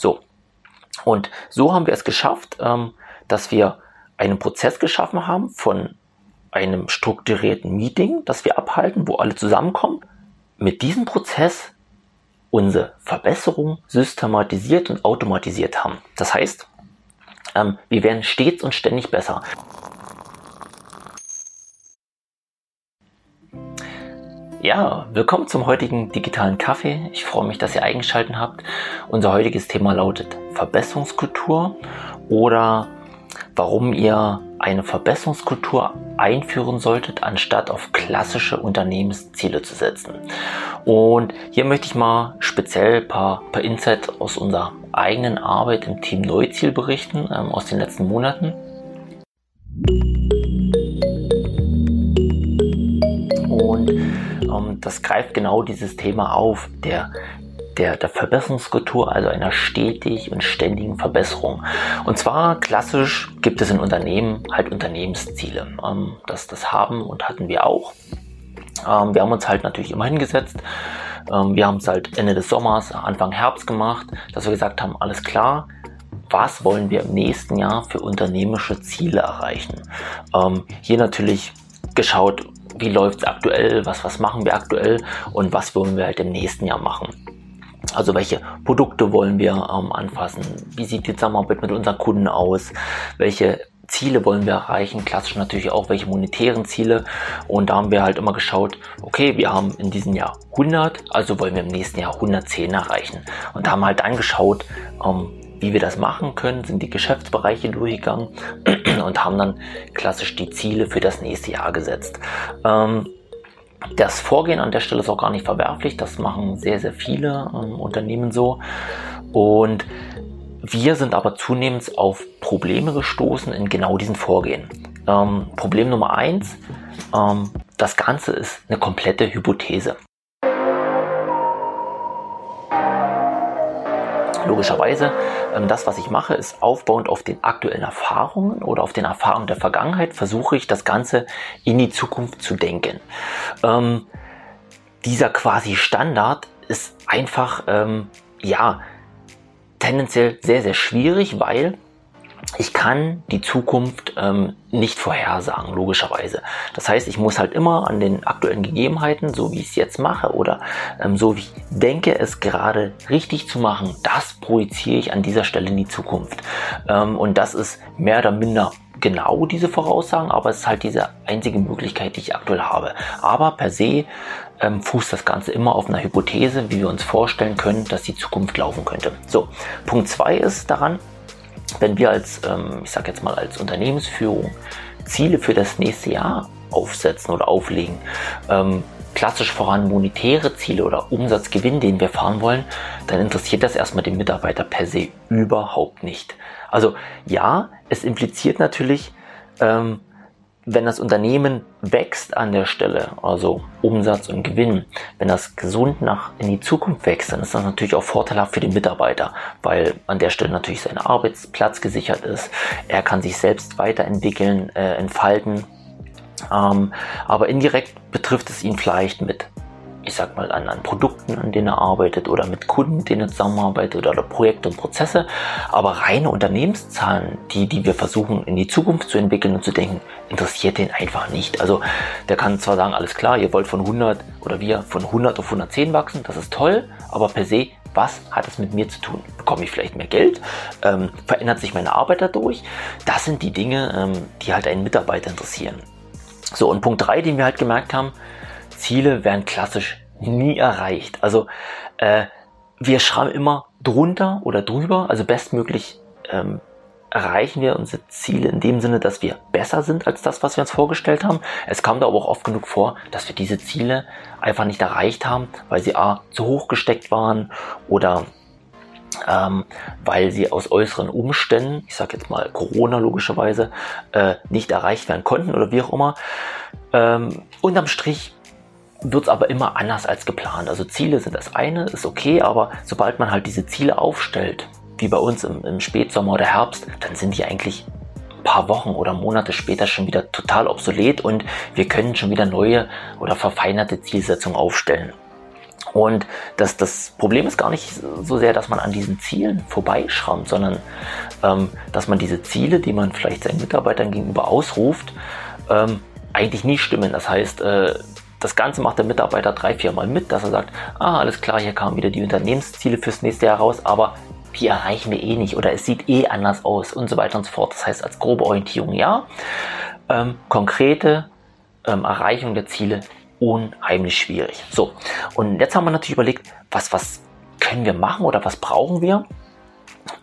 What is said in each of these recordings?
So. Und so haben wir es geschafft, ähm, dass wir einen Prozess geschaffen haben von einem strukturierten Meeting, das wir abhalten, wo alle zusammenkommen, mit diesem Prozess unsere Verbesserung systematisiert und automatisiert haben. Das heißt, ähm, wir werden stets und ständig besser. Ja, willkommen zum heutigen digitalen Kaffee. Ich freue mich, dass ihr eingeschaltet habt. Unser heutiges Thema lautet Verbesserungskultur oder warum ihr eine Verbesserungskultur einführen solltet, anstatt auf klassische Unternehmensziele zu setzen. Und hier möchte ich mal speziell ein paar, paar Insights aus unserer eigenen Arbeit im Team Neuziel berichten, ähm, aus den letzten Monaten. Und ähm, das greift genau dieses Thema auf, der der, der Verbesserungskultur, also einer stetig und ständigen Verbesserung. Und zwar klassisch gibt es in Unternehmen halt Unternehmensziele. Ähm, das, das haben und hatten wir auch. Ähm, wir haben uns halt natürlich immer hingesetzt. Ähm, wir haben es halt Ende des Sommers, Anfang Herbst gemacht, dass wir gesagt haben, alles klar, was wollen wir im nächsten Jahr für unternehmerische Ziele erreichen? Ähm, hier natürlich geschaut, wie läuft es aktuell, was, was machen wir aktuell und was wollen wir halt im nächsten Jahr machen. Also welche Produkte wollen wir ähm, anfassen? Wie sieht die Zusammenarbeit mit unseren Kunden aus? Welche Ziele wollen wir erreichen? Klassisch natürlich auch welche monetären Ziele. Und da haben wir halt immer geschaut, okay, wir haben in diesem Jahr 100, also wollen wir im nächsten Jahr 110 erreichen. Und da haben halt angeschaut, ähm, wie wir das machen können, sind die Geschäftsbereiche durchgegangen und haben dann klassisch die Ziele für das nächste Jahr gesetzt. Ähm, das Vorgehen an der Stelle ist auch gar nicht verwerflich. Das machen sehr, sehr viele ähm, Unternehmen so. Und wir sind aber zunehmend auf Probleme gestoßen in genau diesem Vorgehen. Ähm, Problem Nummer eins, ähm, das Ganze ist eine komplette Hypothese. Logischerweise, ähm, das, was ich mache, ist aufbauend auf den aktuellen Erfahrungen oder auf den Erfahrungen der Vergangenheit, versuche ich das Ganze in die Zukunft zu denken. Ähm, dieser quasi Standard ist einfach, ähm, ja, tendenziell sehr, sehr schwierig, weil ich kann die Zukunft ähm, nicht vorhersagen, logischerweise. Das heißt, ich muss halt immer an den aktuellen Gegebenheiten, so wie ich es jetzt mache oder ähm, so wie ich denke, es gerade richtig zu machen, das projiziere ich an dieser Stelle in die Zukunft. Ähm, und das ist mehr oder minder genau diese Voraussagen, aber es ist halt diese einzige Möglichkeit, die ich aktuell habe. Aber per se ähm, fußt das Ganze immer auf einer Hypothese, wie wir uns vorstellen können, dass die Zukunft laufen könnte. So, Punkt zwei ist daran, wenn wir als, ähm, ich sage jetzt mal als Unternehmensführung Ziele für das nächste Jahr aufsetzen oder auflegen, ähm, klassisch voran monetäre Ziele oder Umsatzgewinn, den wir fahren wollen, dann interessiert das erstmal den Mitarbeiter per se überhaupt nicht. Also ja, es impliziert natürlich, ähm, wenn das Unternehmen wächst an der Stelle, also Umsatz und Gewinn, wenn das gesund nach in die Zukunft wächst, dann ist das natürlich auch vorteilhaft für den Mitarbeiter, weil an der Stelle natürlich sein Arbeitsplatz gesichert ist. Er kann sich selbst weiterentwickeln, äh, entfalten. Ähm, aber indirekt betrifft es ihn vielleicht mit ich sag mal, an, an Produkten, an denen er arbeitet oder mit Kunden, denen er zusammenarbeitet oder, oder Projekte und Prozesse. Aber reine Unternehmenszahlen, die, die wir versuchen in die Zukunft zu entwickeln und zu denken, interessiert den einfach nicht. Also der kann zwar sagen, alles klar, ihr wollt von 100 oder wir von 100 auf 110 wachsen, das ist toll, aber per se was hat es mit mir zu tun? Bekomme ich vielleicht mehr Geld? Ähm, verändert sich meine Arbeit dadurch? Das sind die Dinge, ähm, die halt einen Mitarbeiter interessieren. So, und Punkt 3, den wir halt gemerkt haben, Ziele werden klassisch nie erreicht. Also äh, wir schreiben immer drunter oder drüber, also bestmöglich ähm, erreichen wir unsere Ziele in dem Sinne, dass wir besser sind als das, was wir uns vorgestellt haben. Es kam da aber auch oft genug vor, dass wir diese Ziele einfach nicht erreicht haben, weil sie a zu hoch gesteckt waren oder ähm, weil sie aus äußeren Umständen, ich sage jetzt mal Corona logischerweise, äh, nicht erreicht werden konnten oder wie auch immer. Ähm, unterm Strich wird es aber immer anders als geplant. Also Ziele sind das eine, ist okay, aber sobald man halt diese Ziele aufstellt, wie bei uns im, im Spätsommer oder Herbst, dann sind die eigentlich ein paar Wochen oder Monate später schon wieder total obsolet und wir können schon wieder neue oder verfeinerte Zielsetzungen aufstellen. Und das, das Problem ist gar nicht so sehr, dass man an diesen Zielen vorbeischrammt, sondern ähm, dass man diese Ziele, die man vielleicht seinen Mitarbeitern gegenüber ausruft, ähm, eigentlich nie stimmen. Das heißt, äh, das Ganze macht der Mitarbeiter drei, vier Mal mit, dass er sagt, ah, alles klar, hier kamen wieder die Unternehmensziele fürs nächste Jahr raus, aber die erreichen wir eh nicht oder es sieht eh anders aus und so weiter und so fort. Das heißt, als grobe Orientierung ja, ähm, konkrete ähm, Erreichung der Ziele unheimlich schwierig. So, und jetzt haben wir natürlich überlegt, was, was können wir machen oder was brauchen wir,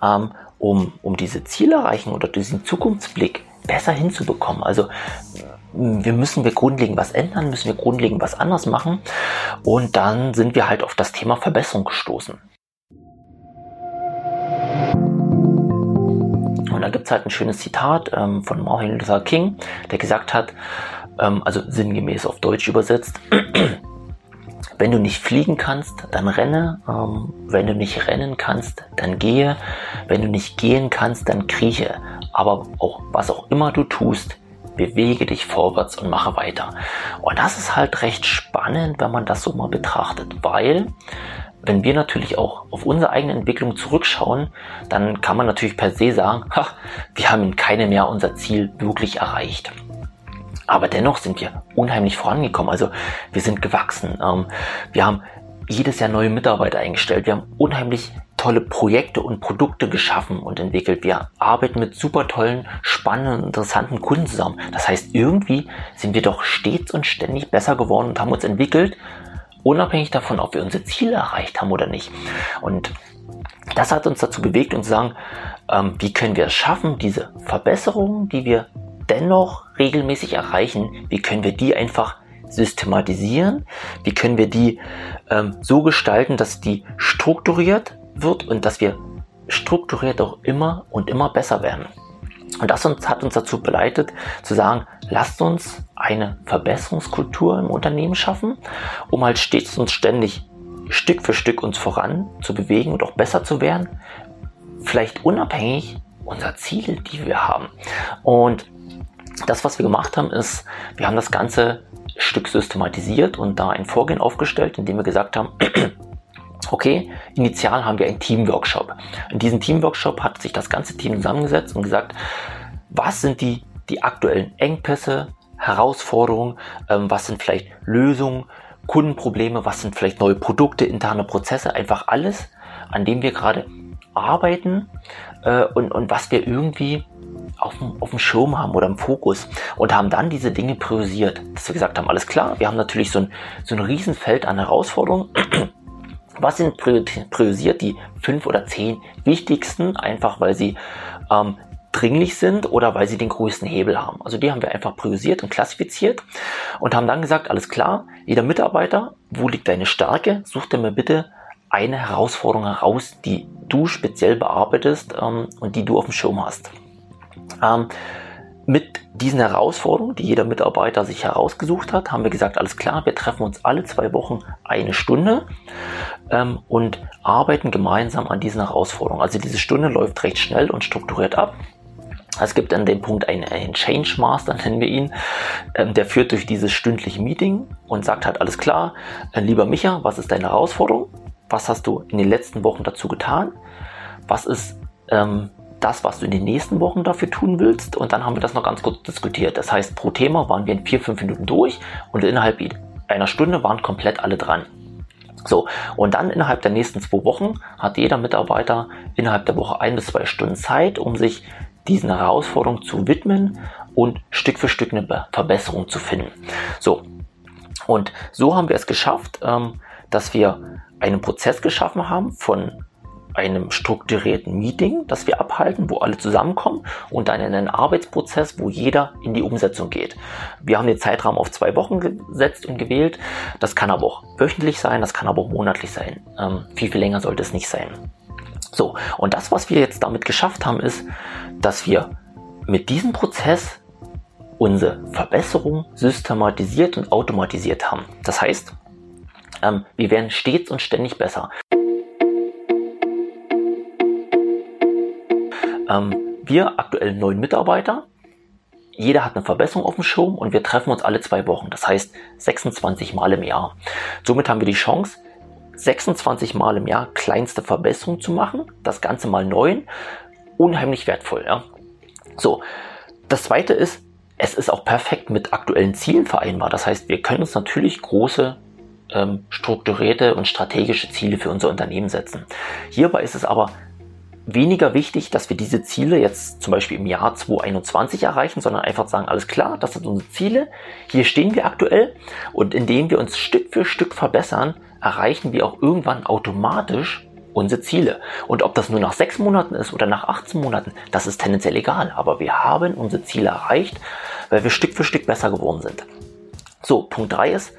ähm, um, um diese Ziele erreichen oder diesen Zukunftsblick besser hinzubekommen. Also wir müssen wir grundlegend was ändern, müssen wir grundlegend was anders machen. Und dann sind wir halt auf das Thema Verbesserung gestoßen. Und da gibt es halt ein schönes Zitat ähm, von Martin Luther King, der gesagt hat, ähm, also sinngemäß auf Deutsch übersetzt, wenn du nicht fliegen kannst, dann renne. Ähm, wenn du nicht rennen kannst, dann gehe. Wenn du nicht gehen kannst, dann krieche. Aber auch was auch immer du tust, bewege dich vorwärts und mache weiter. Und das ist halt recht spannend, wenn man das so mal betrachtet, weil wenn wir natürlich auch auf unsere eigene Entwicklung zurückschauen, dann kann man natürlich per se sagen, ha, wir haben in keinem Jahr unser Ziel wirklich erreicht. Aber dennoch sind wir unheimlich vorangekommen. Also wir sind gewachsen. Ähm, wir haben jedes Jahr neue Mitarbeiter eingestellt. Wir haben unheimlich tolle Projekte und Produkte geschaffen und entwickelt. Wir arbeiten mit super tollen, spannenden, interessanten Kunden zusammen. Das heißt, irgendwie sind wir doch stets und ständig besser geworden und haben uns entwickelt, unabhängig davon, ob wir unsere Ziele erreicht haben oder nicht. Und das hat uns dazu bewegt, uns zu sagen, ähm, wie können wir es schaffen, diese Verbesserungen, die wir dennoch regelmäßig erreichen, wie können wir die einfach systematisieren, wie können wir die ähm, so gestalten, dass die strukturiert wird und dass wir strukturiert auch immer und immer besser werden. Und das uns, hat uns dazu beleitet zu sagen, lasst uns eine Verbesserungskultur im Unternehmen schaffen, um halt stets und ständig Stück für Stück uns voran zu bewegen und auch besser zu werden. Vielleicht unabhängig unserer Ziele, die wir haben. Und das, was wir gemacht haben, ist, wir haben das ganze Stück systematisiert und da ein Vorgehen aufgestellt, indem wir gesagt haben, okay, initial haben wir einen Teamworkshop. In diesem Teamworkshop hat sich das ganze Team zusammengesetzt und gesagt, was sind die, die aktuellen Engpässe, Herausforderungen, ähm, was sind vielleicht Lösungen, Kundenprobleme, was sind vielleicht neue Produkte, interne Prozesse, einfach alles, an dem wir gerade arbeiten äh, und, und was wir irgendwie auf dem, auf dem Schirm haben oder im Fokus und haben dann diese Dinge priorisiert. Dass wir gesagt haben, alles klar, wir haben natürlich so ein, so ein Riesenfeld an Herausforderungen. Was sind priorisiert die fünf oder zehn wichtigsten, einfach weil sie ähm, dringlich sind oder weil sie den größten Hebel haben. Also die haben wir einfach priorisiert und klassifiziert und haben dann gesagt, alles klar, jeder Mitarbeiter, wo liegt deine Stärke? Such dir mir bitte eine Herausforderung heraus, die du speziell bearbeitest ähm, und die du auf dem Schirm hast. Ähm, mit diesen Herausforderungen, die jeder Mitarbeiter sich herausgesucht hat, haben wir gesagt, alles klar, wir treffen uns alle zwei Wochen eine Stunde ähm, und arbeiten gemeinsam an diesen Herausforderungen. Also diese Stunde läuft recht schnell und strukturiert ab. Es gibt an dem Punkt einen, einen Change Master, nennen wir ihn, ähm, der führt durch dieses stündliche Meeting und sagt halt, alles klar, äh, lieber Micha, was ist deine Herausforderung? Was hast du in den letzten Wochen dazu getan? Was ist ähm, das, was du in den nächsten Wochen dafür tun willst. Und dann haben wir das noch ganz kurz diskutiert. Das heißt, pro Thema waren wir in vier, fünf Minuten durch und innerhalb einer Stunde waren komplett alle dran. So, und dann innerhalb der nächsten zwei Wochen hat jeder Mitarbeiter innerhalb der Woche ein bis zwei Stunden Zeit, um sich diesen Herausforderungen zu widmen und Stück für Stück eine Verbesserung zu finden. So, und so haben wir es geschafft, ähm, dass wir einen Prozess geschaffen haben von einem strukturierten Meeting, das wir abhalten, wo alle zusammenkommen und dann in einen Arbeitsprozess, wo jeder in die Umsetzung geht. Wir haben den Zeitraum auf zwei Wochen gesetzt und gewählt. Das kann aber auch wöchentlich sein, das kann aber auch monatlich sein. Ähm, viel, viel länger sollte es nicht sein. So, und das, was wir jetzt damit geschafft haben, ist, dass wir mit diesem Prozess unsere Verbesserung systematisiert und automatisiert haben. Das heißt, ähm, wir werden stets und ständig besser. Ähm, wir aktuell neun Mitarbeiter. Jeder hat eine Verbesserung auf dem Schirm und wir treffen uns alle zwei Wochen. Das heißt 26 Mal im Jahr. Somit haben wir die Chance, 26 Mal im Jahr kleinste Verbesserungen zu machen, das Ganze mal neun, unheimlich wertvoll. Ja? So, das zweite ist, es ist auch perfekt mit aktuellen Zielen vereinbar. Das heißt, wir können uns natürlich große ähm, strukturierte und strategische Ziele für unser Unternehmen setzen. Hierbei ist es aber weniger wichtig, dass wir diese Ziele jetzt zum Beispiel im Jahr 2021 erreichen, sondern einfach sagen, alles klar, das sind unsere Ziele, hier stehen wir aktuell und indem wir uns Stück für Stück verbessern, erreichen wir auch irgendwann automatisch unsere Ziele. Und ob das nur nach sechs Monaten ist oder nach 18 Monaten, das ist tendenziell egal. Aber wir haben unsere Ziele erreicht, weil wir Stück für Stück besser geworden sind. So, Punkt drei ist,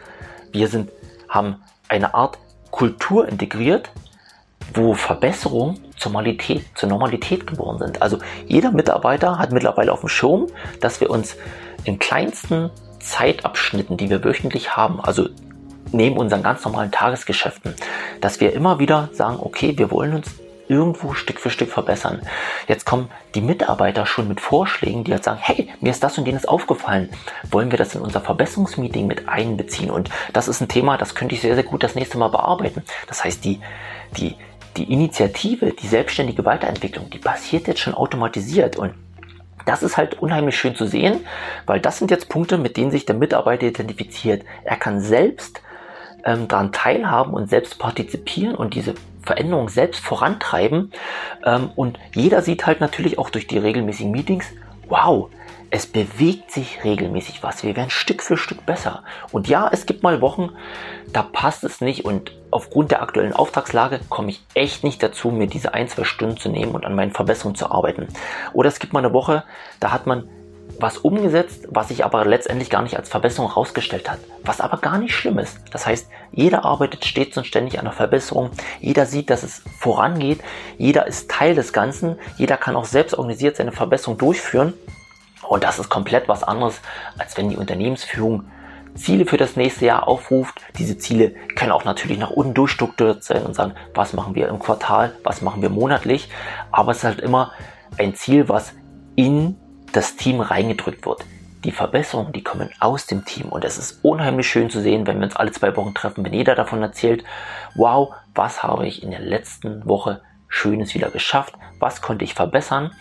wir sind, haben eine Art Kultur integriert, wo Verbesserungen zur Normalität, zur Normalität geworden sind. Also jeder Mitarbeiter hat mittlerweile auf dem Schirm, dass wir uns in kleinsten Zeitabschnitten, die wir wöchentlich haben, also neben unseren ganz normalen Tagesgeschäften, dass wir immer wieder sagen, okay, wir wollen uns irgendwo Stück für Stück verbessern. Jetzt kommen die Mitarbeiter schon mit Vorschlägen, die halt sagen, hey, mir ist das und jenes aufgefallen. Wollen wir das in unser Verbesserungsmeeting mit einbeziehen? Und das ist ein Thema, das könnte ich sehr, sehr gut das nächste Mal bearbeiten. Das heißt, die, die, die Initiative, die selbstständige Weiterentwicklung, die passiert jetzt schon automatisiert und das ist halt unheimlich schön zu sehen, weil das sind jetzt Punkte, mit denen sich der Mitarbeiter identifiziert. Er kann selbst ähm, daran teilhaben und selbst partizipieren und diese Veränderung selbst vorantreiben. Ähm, und jeder sieht halt natürlich auch durch die regelmäßigen Meetings, wow, es bewegt sich regelmäßig was. Wir werden Stück für Stück besser. Und ja, es gibt mal Wochen, da passt es nicht und aufgrund der aktuellen Auftragslage komme ich echt nicht dazu, mir diese ein, zwei Stunden zu nehmen und an meinen Verbesserungen zu arbeiten. Oder es gibt mal eine Woche, da hat man was umgesetzt, was sich aber letztendlich gar nicht als Verbesserung herausgestellt hat. Was aber gar nicht schlimm ist. Das heißt, jeder arbeitet stets und ständig an der Verbesserung. Jeder sieht, dass es vorangeht. Jeder ist Teil des Ganzen. Jeder kann auch selbst organisiert seine Verbesserung durchführen. Und das ist komplett was anderes, als wenn die Unternehmensführung Ziele für das nächste Jahr aufruft. Diese Ziele können auch natürlich nach unten durchstrukturiert sein und sagen, was machen wir im Quartal, was machen wir monatlich. Aber es ist halt immer ein Ziel, was in das Team reingedrückt wird. Die Verbesserungen, die kommen aus dem Team und es ist unheimlich schön zu sehen, wenn wir uns alle zwei Wochen treffen, wenn jeder davon erzählt, wow, was habe ich in der letzten Woche Schönes wieder geschafft, was konnte ich verbessern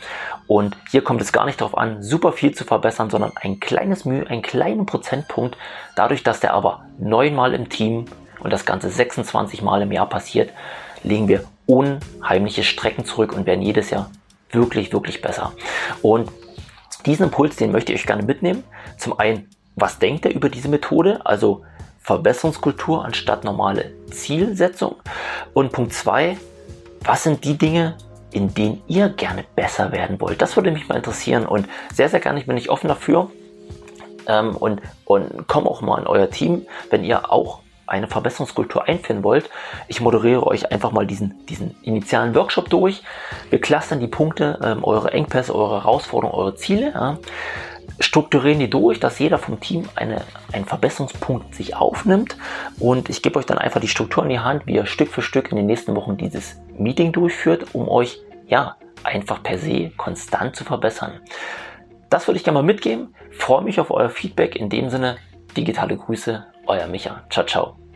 und hier kommt es gar nicht darauf an, super viel zu verbessern, sondern ein kleines Mühe, einen kleinen Prozentpunkt, dadurch, dass der aber neunmal im Team und das Ganze 26 Mal im Jahr passiert, legen wir unheimliche Strecken zurück und werden jedes Jahr wirklich, wirklich besser. Und diesen Impuls, den möchte ich euch gerne mitnehmen. Zum einen, was denkt ihr über diese Methode? Also Verbesserungskultur anstatt normale Zielsetzung. Und Punkt zwei, was sind die Dinge, in denen ihr gerne besser werden wollt? Das würde mich mal interessieren und sehr, sehr gerne bin ich offen dafür. Ähm, und, und komm auch mal in euer Team, wenn ihr auch eine Verbesserungskultur einführen wollt, ich moderiere euch einfach mal diesen, diesen initialen Workshop durch. Wir clustern die Punkte, ähm, eure Engpässe, eure Herausforderungen, eure Ziele, ja, strukturieren die durch, dass jeder vom Team eine, einen Verbesserungspunkt sich aufnimmt und ich gebe euch dann einfach die Struktur in die Hand, wie ihr Stück für Stück in den nächsten Wochen dieses Meeting durchführt, um euch ja einfach per se konstant zu verbessern. Das würde ich gerne mal mitgeben. Freue mich auf euer Feedback. In dem Sinne, digitale Grüße, euer Micha. Ciao, ciao.